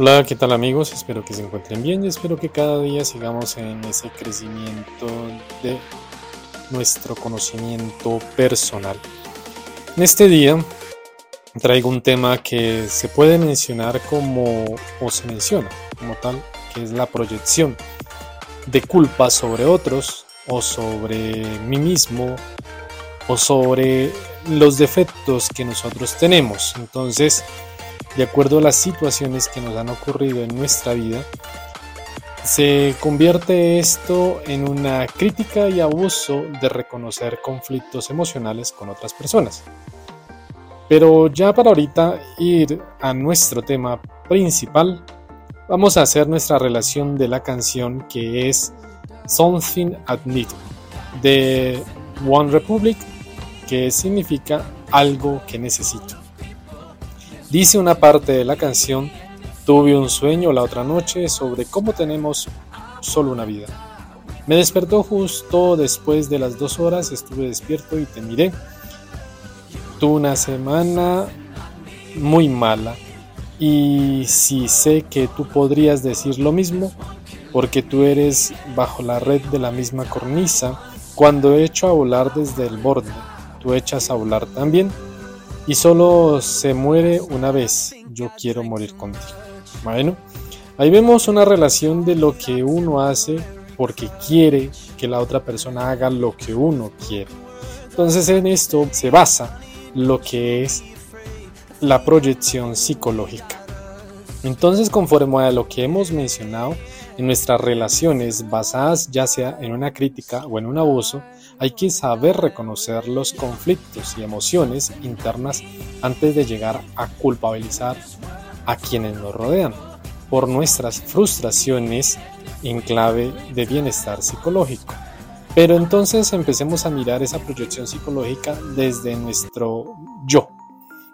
Hola, ¿qué tal amigos? Espero que se encuentren bien y espero que cada día sigamos en ese crecimiento de nuestro conocimiento personal. En este día traigo un tema que se puede mencionar como, o se menciona como tal, que es la proyección de culpa sobre otros o sobre mí mismo o sobre los defectos que nosotros tenemos. Entonces, de acuerdo a las situaciones que nos han ocurrido en nuestra vida, se convierte esto en una crítica y abuso de reconocer conflictos emocionales con otras personas. Pero ya para ahorita ir a nuestro tema principal, vamos a hacer nuestra relación de la canción que es Something at Need de One Republic, que significa algo que necesito. Dice una parte de la canción, tuve un sueño la otra noche sobre cómo tenemos solo una vida. Me despertó justo después de las dos horas, estuve despierto y te miré. Tuve una semana muy mala y si sé que tú podrías decir lo mismo, porque tú eres bajo la red de la misma cornisa, cuando echo a volar desde el borde, tú echas a volar también y solo se muere una vez. Yo quiero morir contigo. Bueno, ahí vemos una relación de lo que uno hace porque quiere que la otra persona haga lo que uno quiere. Entonces en esto se basa lo que es la proyección psicológica. Entonces conforme a lo que hemos mencionado, en nuestras relaciones basadas ya sea en una crítica o en un abuso, hay que saber reconocer los conflictos y emociones internas antes de llegar a culpabilizar a quienes nos rodean por nuestras frustraciones en clave de bienestar psicológico. Pero entonces empecemos a mirar esa proyección psicológica desde nuestro yo.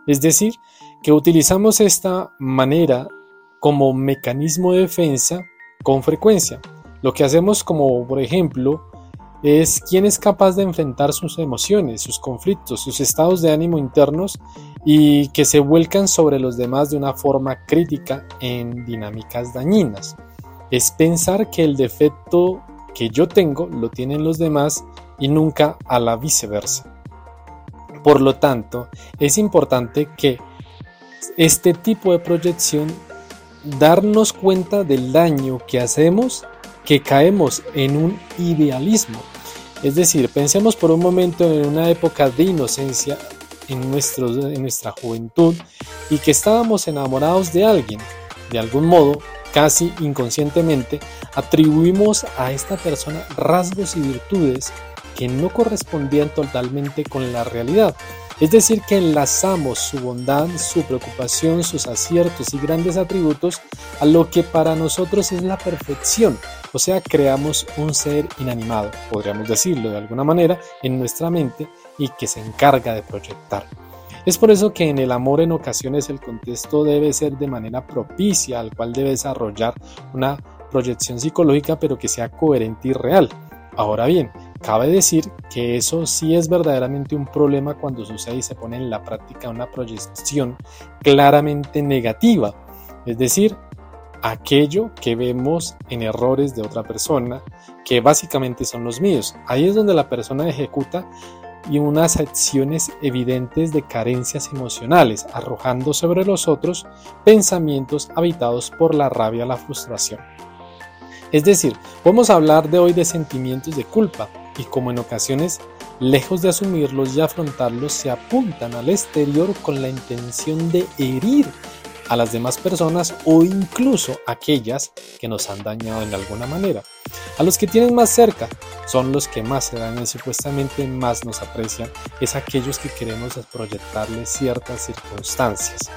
Es decir, que utilizamos esta manera como mecanismo de defensa con frecuencia. Lo que hacemos como, por ejemplo, es quién es capaz de enfrentar sus emociones, sus conflictos, sus estados de ánimo internos y que se vuelcan sobre los demás de una forma crítica en dinámicas dañinas. Es pensar que el defecto que yo tengo lo tienen los demás y nunca a la viceversa. Por lo tanto, es importante que este tipo de proyección darnos cuenta del daño que hacemos, que caemos en un idealismo. Es decir, pensemos por un momento en una época de inocencia en, nuestro, en nuestra juventud y que estábamos enamorados de alguien. De algún modo, casi inconscientemente, atribuimos a esta persona rasgos y virtudes que no correspondían totalmente con la realidad. Es decir, que enlazamos su bondad, su preocupación, sus aciertos y grandes atributos a lo que para nosotros es la perfección. O sea, creamos un ser inanimado, podríamos decirlo de alguna manera, en nuestra mente y que se encarga de proyectar. Es por eso que en el amor en ocasiones el contexto debe ser de manera propicia al cual debe desarrollar una proyección psicológica pero que sea coherente y real. Ahora bien, Cabe decir que eso sí es verdaderamente un problema cuando sucede y se pone en la práctica una proyección claramente negativa, es decir, aquello que vemos en errores de otra persona, que básicamente son los míos. Ahí es donde la persona ejecuta y unas acciones evidentes de carencias emocionales, arrojando sobre los otros pensamientos habitados por la rabia la frustración. Es decir, podemos hablar de hoy de sentimientos de culpa, y como en ocasiones, lejos de asumirlos y afrontarlos, se apuntan al exterior con la intención de herir a las demás personas o incluso aquellas que nos han dañado en alguna manera. A los que tienen más cerca son los que más se dañan supuestamente más nos aprecian, es aquellos que queremos proyectarles ciertas circunstancias.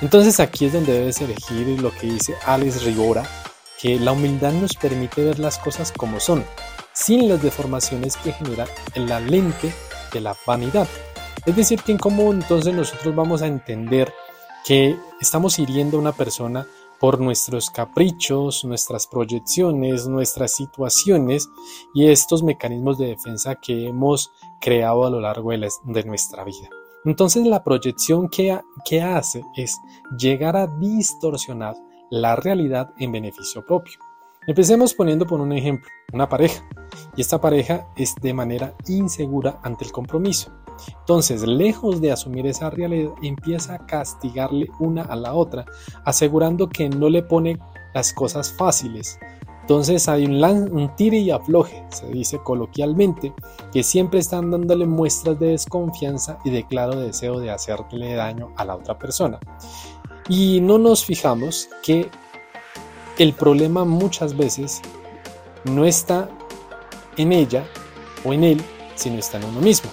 Entonces aquí es donde debes elegir lo que dice Alex Rigora, que la humildad nos permite ver las cosas como son, sin las deformaciones que genera la lente de la vanidad. Es decir, que en cómo entonces nosotros vamos a entender que estamos hiriendo a una persona por nuestros caprichos, nuestras proyecciones, nuestras situaciones y estos mecanismos de defensa que hemos creado a lo largo de, nuestra vida. Entonces la proyección que, que hace es llegar a distorsionar la realidad en beneficio propio. Empecemos poniendo por un ejemplo, una pareja, y esta pareja es de manera insegura ante el compromiso. Entonces, lejos de asumir esa realidad, empieza a castigarle una a la otra, asegurando que no le pone las cosas fáciles. Entonces hay un, un tire y afloje, se dice coloquialmente, que siempre están dándole muestras de desconfianza y de claro deseo de hacerle daño a la otra persona. Y no nos fijamos que el problema muchas veces no está en ella o en él, sino está en uno mismo.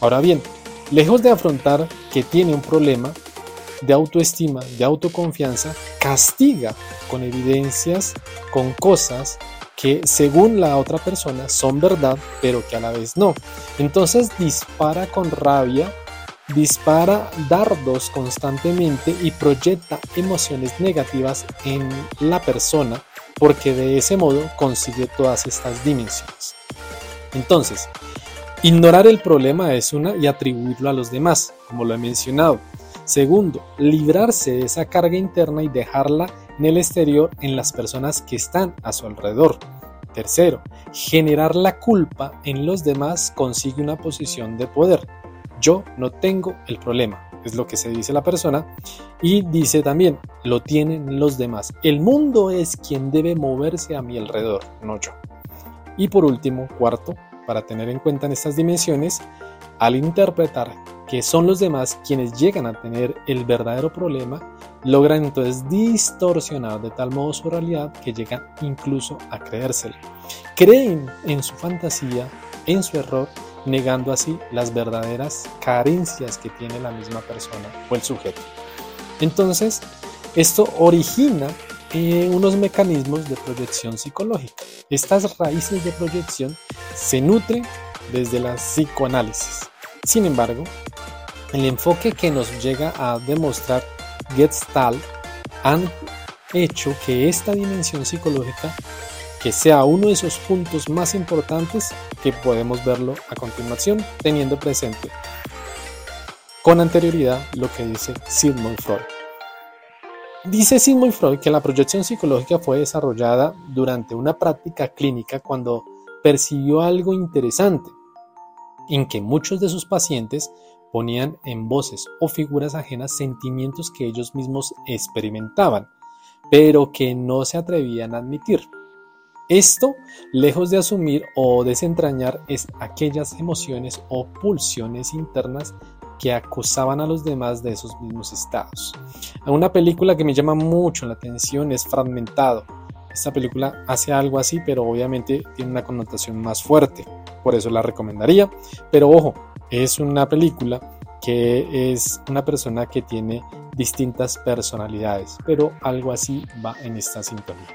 Ahora bien, lejos de afrontar que tiene un problema de autoestima, de autoconfianza, castiga con evidencias, con cosas que según la otra persona son verdad, pero que a la vez no. Entonces dispara con rabia, dispara dardos constantemente y proyecta emociones negativas en la persona porque de ese modo consigue todas estas dimensiones. Entonces, ignorar el problema es una y atribuirlo a los demás, como lo he mencionado. Segundo, librarse de esa carga interna y dejarla en el exterior en las personas que están a su alrededor. Tercero, generar la culpa en los demás consigue una posición de poder. Yo no tengo el problema, es lo que se dice la persona, y dice también, lo tienen los demás. El mundo es quien debe moverse a mi alrededor, no yo. Y por último, cuarto, para tener en cuenta en estas dimensiones, al interpretar que son los demás quienes llegan a tener el verdadero problema, logran entonces distorsionar de tal modo su realidad que llegan incluso a creérselo. Creen en su fantasía, en su error, negando así las verdaderas carencias que tiene la misma persona o el sujeto. Entonces, esto origina eh, unos mecanismos de proyección psicológica. Estas raíces de proyección se nutren desde la psicoanálisis. Sin embargo, el enfoque que nos llega a demostrar Gestalt han hecho que esta dimensión psicológica que sea uno de esos puntos más importantes que podemos verlo a continuación teniendo presente con anterioridad lo que dice Sigmund Freud. Dice Sigmund Freud que la proyección psicológica fue desarrollada durante una práctica clínica cuando percibió algo interesante, en que muchos de sus pacientes ponían en voces o figuras ajenas sentimientos que ellos mismos experimentaban, pero que no se atrevían a admitir. Esto, lejos de asumir o desentrañar, es aquellas emociones o pulsiones internas que acusaban a los demás de esos mismos estados. Una película que me llama mucho la atención es Fragmentado. Esta película hace algo así, pero obviamente tiene una connotación más fuerte, por eso la recomendaría. Pero ojo, es una película que es una persona que tiene distintas personalidades, pero algo así va en esta sintonía.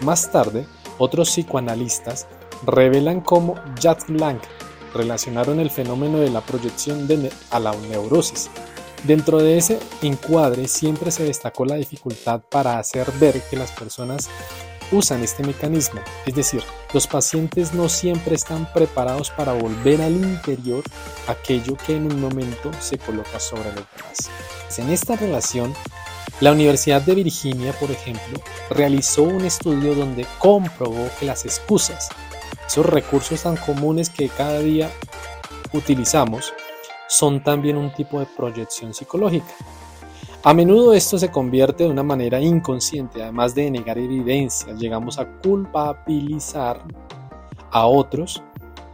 Más tarde, otros psicoanalistas revelan cómo Jacques Blanc relacionaron el fenómeno de la proyección de a la neurosis. Dentro de ese encuadre siempre se destacó la dificultad para hacer ver que las personas usan este mecanismo, es decir, los pacientes no siempre están preparados para volver al interior aquello que en un momento se coloca sobre los demás. En esta relación, la Universidad de Virginia, por ejemplo, realizó un estudio donde comprobó que las excusas, esos recursos tan comunes que cada día utilizamos, son también un tipo de proyección psicológica. A menudo esto se convierte de una manera inconsciente, además de negar evidencias, llegamos a culpabilizar a otros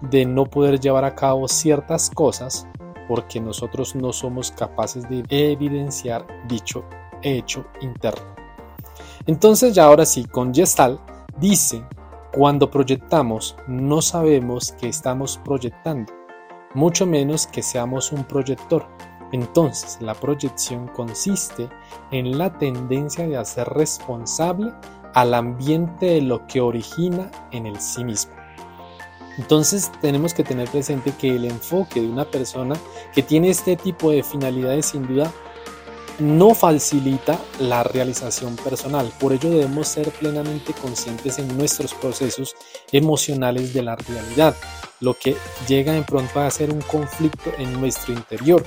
de no poder llevar a cabo ciertas cosas porque nosotros no somos capaces de evidenciar dicho hecho interno. Entonces ya ahora sí, con Gestalt dice, cuando proyectamos no sabemos que estamos proyectando, mucho menos que seamos un proyector. Entonces, la proyección consiste en la tendencia de hacer responsable al ambiente de lo que origina en el sí mismo. Entonces tenemos que tener presente que el enfoque de una persona que tiene este tipo de finalidades sin duda no facilita la realización personal. Por ello debemos ser plenamente conscientes en nuestros procesos emocionales de la realidad, lo que llega en pronto a ser un conflicto en nuestro interior.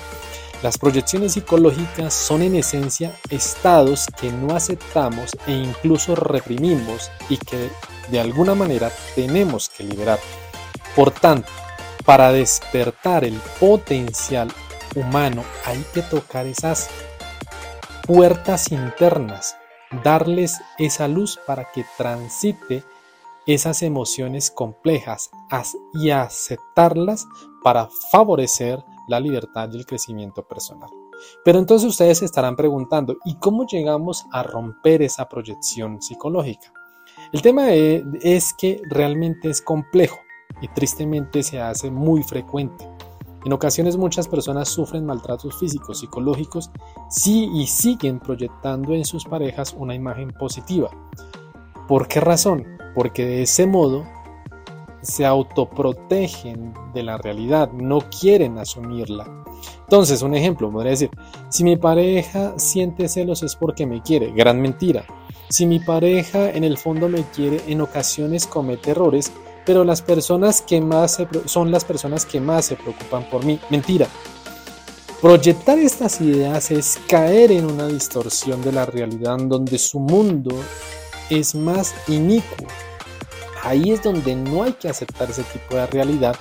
Las proyecciones psicológicas son en esencia estados que no aceptamos e incluso reprimimos y que de alguna manera tenemos que liberar. Por tanto, para despertar el potencial humano hay que tocar esas puertas internas, darles esa luz para que transite esas emociones complejas y aceptarlas para favorecer la libertad y el crecimiento personal. Pero entonces ustedes se estarán preguntando, ¿y cómo llegamos a romper esa proyección psicológica? El tema es que realmente es complejo y tristemente se hace muy frecuente. En ocasiones muchas personas sufren maltratos físicos, psicológicos, sí y siguen proyectando en sus parejas una imagen positiva. ¿Por qué razón? Porque de ese modo se autoprotegen de la realidad, no quieren asumirla. Entonces, un ejemplo, podría decir, si mi pareja siente celos es porque me quiere, gran mentira. Si mi pareja en el fondo me quiere, en ocasiones comete errores, pero las personas que más son las personas que más se preocupan por mí, mentira. Proyectar estas ideas es caer en una distorsión de la realidad donde su mundo es más inicuo ahí es donde no hay que aceptar ese tipo de realidad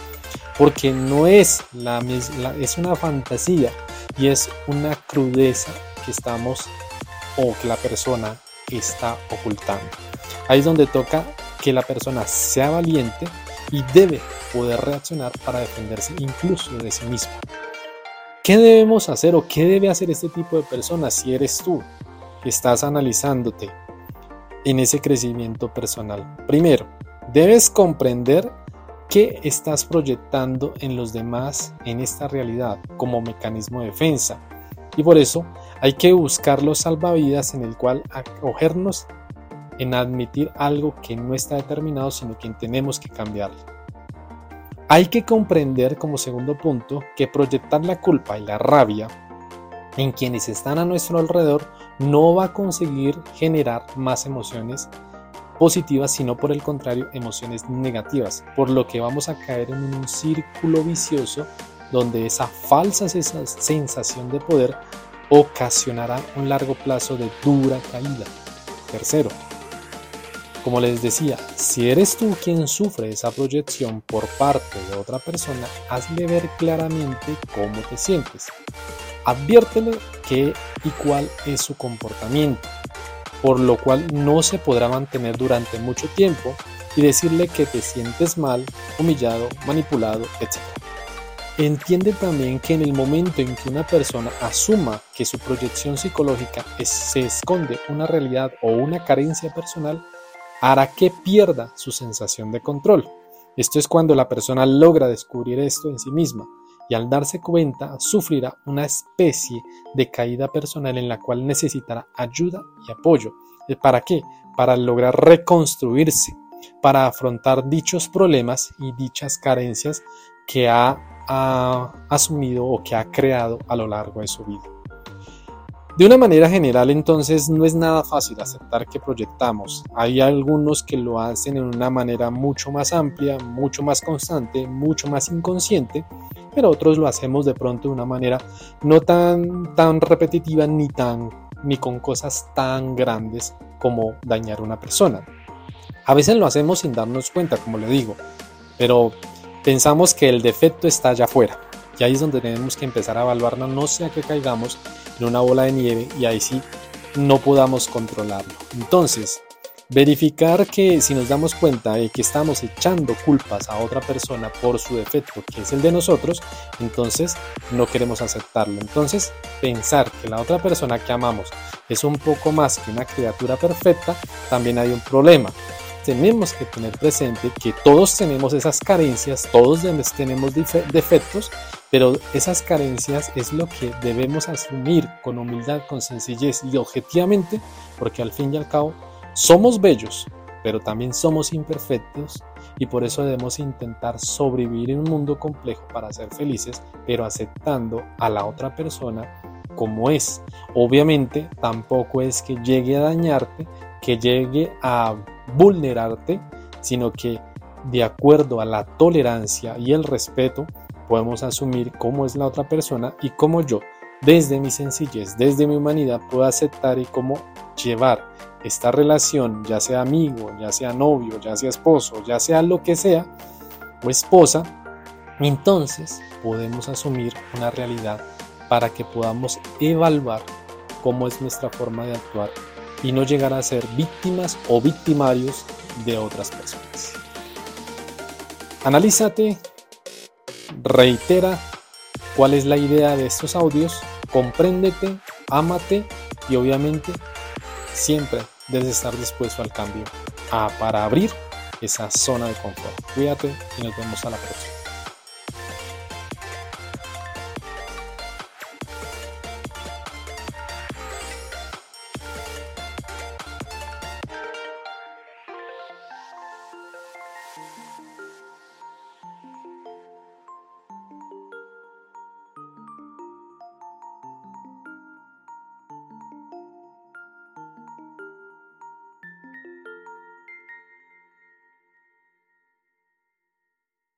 porque no es la misma, es una fantasía y es una crudeza que estamos o que la persona está ocultando. Ahí es donde toca que la persona sea valiente y debe poder reaccionar para defenderse incluso de sí mismo. ¿Qué debemos hacer o qué debe hacer este tipo de personas si eres tú que estás analizándote en ese crecimiento personal? Primero, Debes comprender qué estás proyectando en los demás en esta realidad como mecanismo de defensa. Y por eso hay que buscar los salvavidas en el cual acogernos en admitir algo que no está determinado, sino que tenemos que cambiarlo. Hay que comprender como segundo punto que proyectar la culpa y la rabia en quienes están a nuestro alrededor no va a conseguir generar más emociones positivas, sino por el contrario emociones negativas, por lo que vamos a caer en un círculo vicioso donde esa falsa sensación de poder ocasionará un largo plazo de dura caída. Tercero, como les decía, si eres tú quien sufre esa proyección por parte de otra persona, hazle ver claramente cómo te sientes. Adviértele qué y cuál es su comportamiento por lo cual no se podrá mantener durante mucho tiempo y decirle que te sientes mal, humillado, manipulado, etc. Entiende también que en el momento en que una persona asuma que su proyección psicológica se esconde una realidad o una carencia personal, hará que pierda su sensación de control. Esto es cuando la persona logra descubrir esto en sí misma y al darse cuenta sufrirá una especie de caída personal en la cual necesitará ayuda y apoyo. ¿Para qué? Para lograr reconstruirse, para afrontar dichos problemas y dichas carencias que ha, ha asumido o que ha creado a lo largo de su vida. De una manera general, entonces, no es nada fácil aceptar que proyectamos. Hay algunos que lo hacen en una manera mucho más amplia, mucho más constante, mucho más inconsciente, pero otros lo hacemos de pronto de una manera no tan, tan repetitiva ni, tan, ni con cosas tan grandes como dañar a una persona. A veces lo hacemos sin darnos cuenta, como le digo, pero pensamos que el defecto está allá afuera. Y ahí es donde tenemos que empezar a evaluarnos, no sea que caigamos en una bola de nieve y ahí sí no podamos controlarlo. Entonces, Verificar que si nos damos cuenta de que estamos echando culpas a otra persona por su defecto, que es el de nosotros, entonces no queremos aceptarlo. Entonces, pensar que la otra persona que amamos es un poco más que una criatura perfecta, también hay un problema. Tenemos que tener presente que todos tenemos esas carencias, todos tenemos defectos, pero esas carencias es lo que debemos asumir con humildad, con sencillez y objetivamente, porque al fin y al cabo somos bellos, pero también somos imperfectos y por eso debemos intentar sobrevivir en un mundo complejo para ser felices, pero aceptando a la otra persona como es. Obviamente tampoco es que llegue a dañarte, que llegue a vulnerarte, sino que de acuerdo a la tolerancia y el respeto podemos asumir cómo es la otra persona y cómo yo desde mi sencillez, desde mi humanidad, puedo aceptar y cómo llevar esta relación, ya sea amigo, ya sea novio, ya sea esposo, ya sea lo que sea, o esposa, entonces podemos asumir una realidad para que podamos evaluar cómo es nuestra forma de actuar y no llegar a ser víctimas o victimarios de otras personas. Analízate, reitera cuál es la idea de estos audios, compréndete, ámate y obviamente siempre debes estar dispuesto al cambio a, para abrir esa zona de confort. Cuídate y nos vemos a la próxima.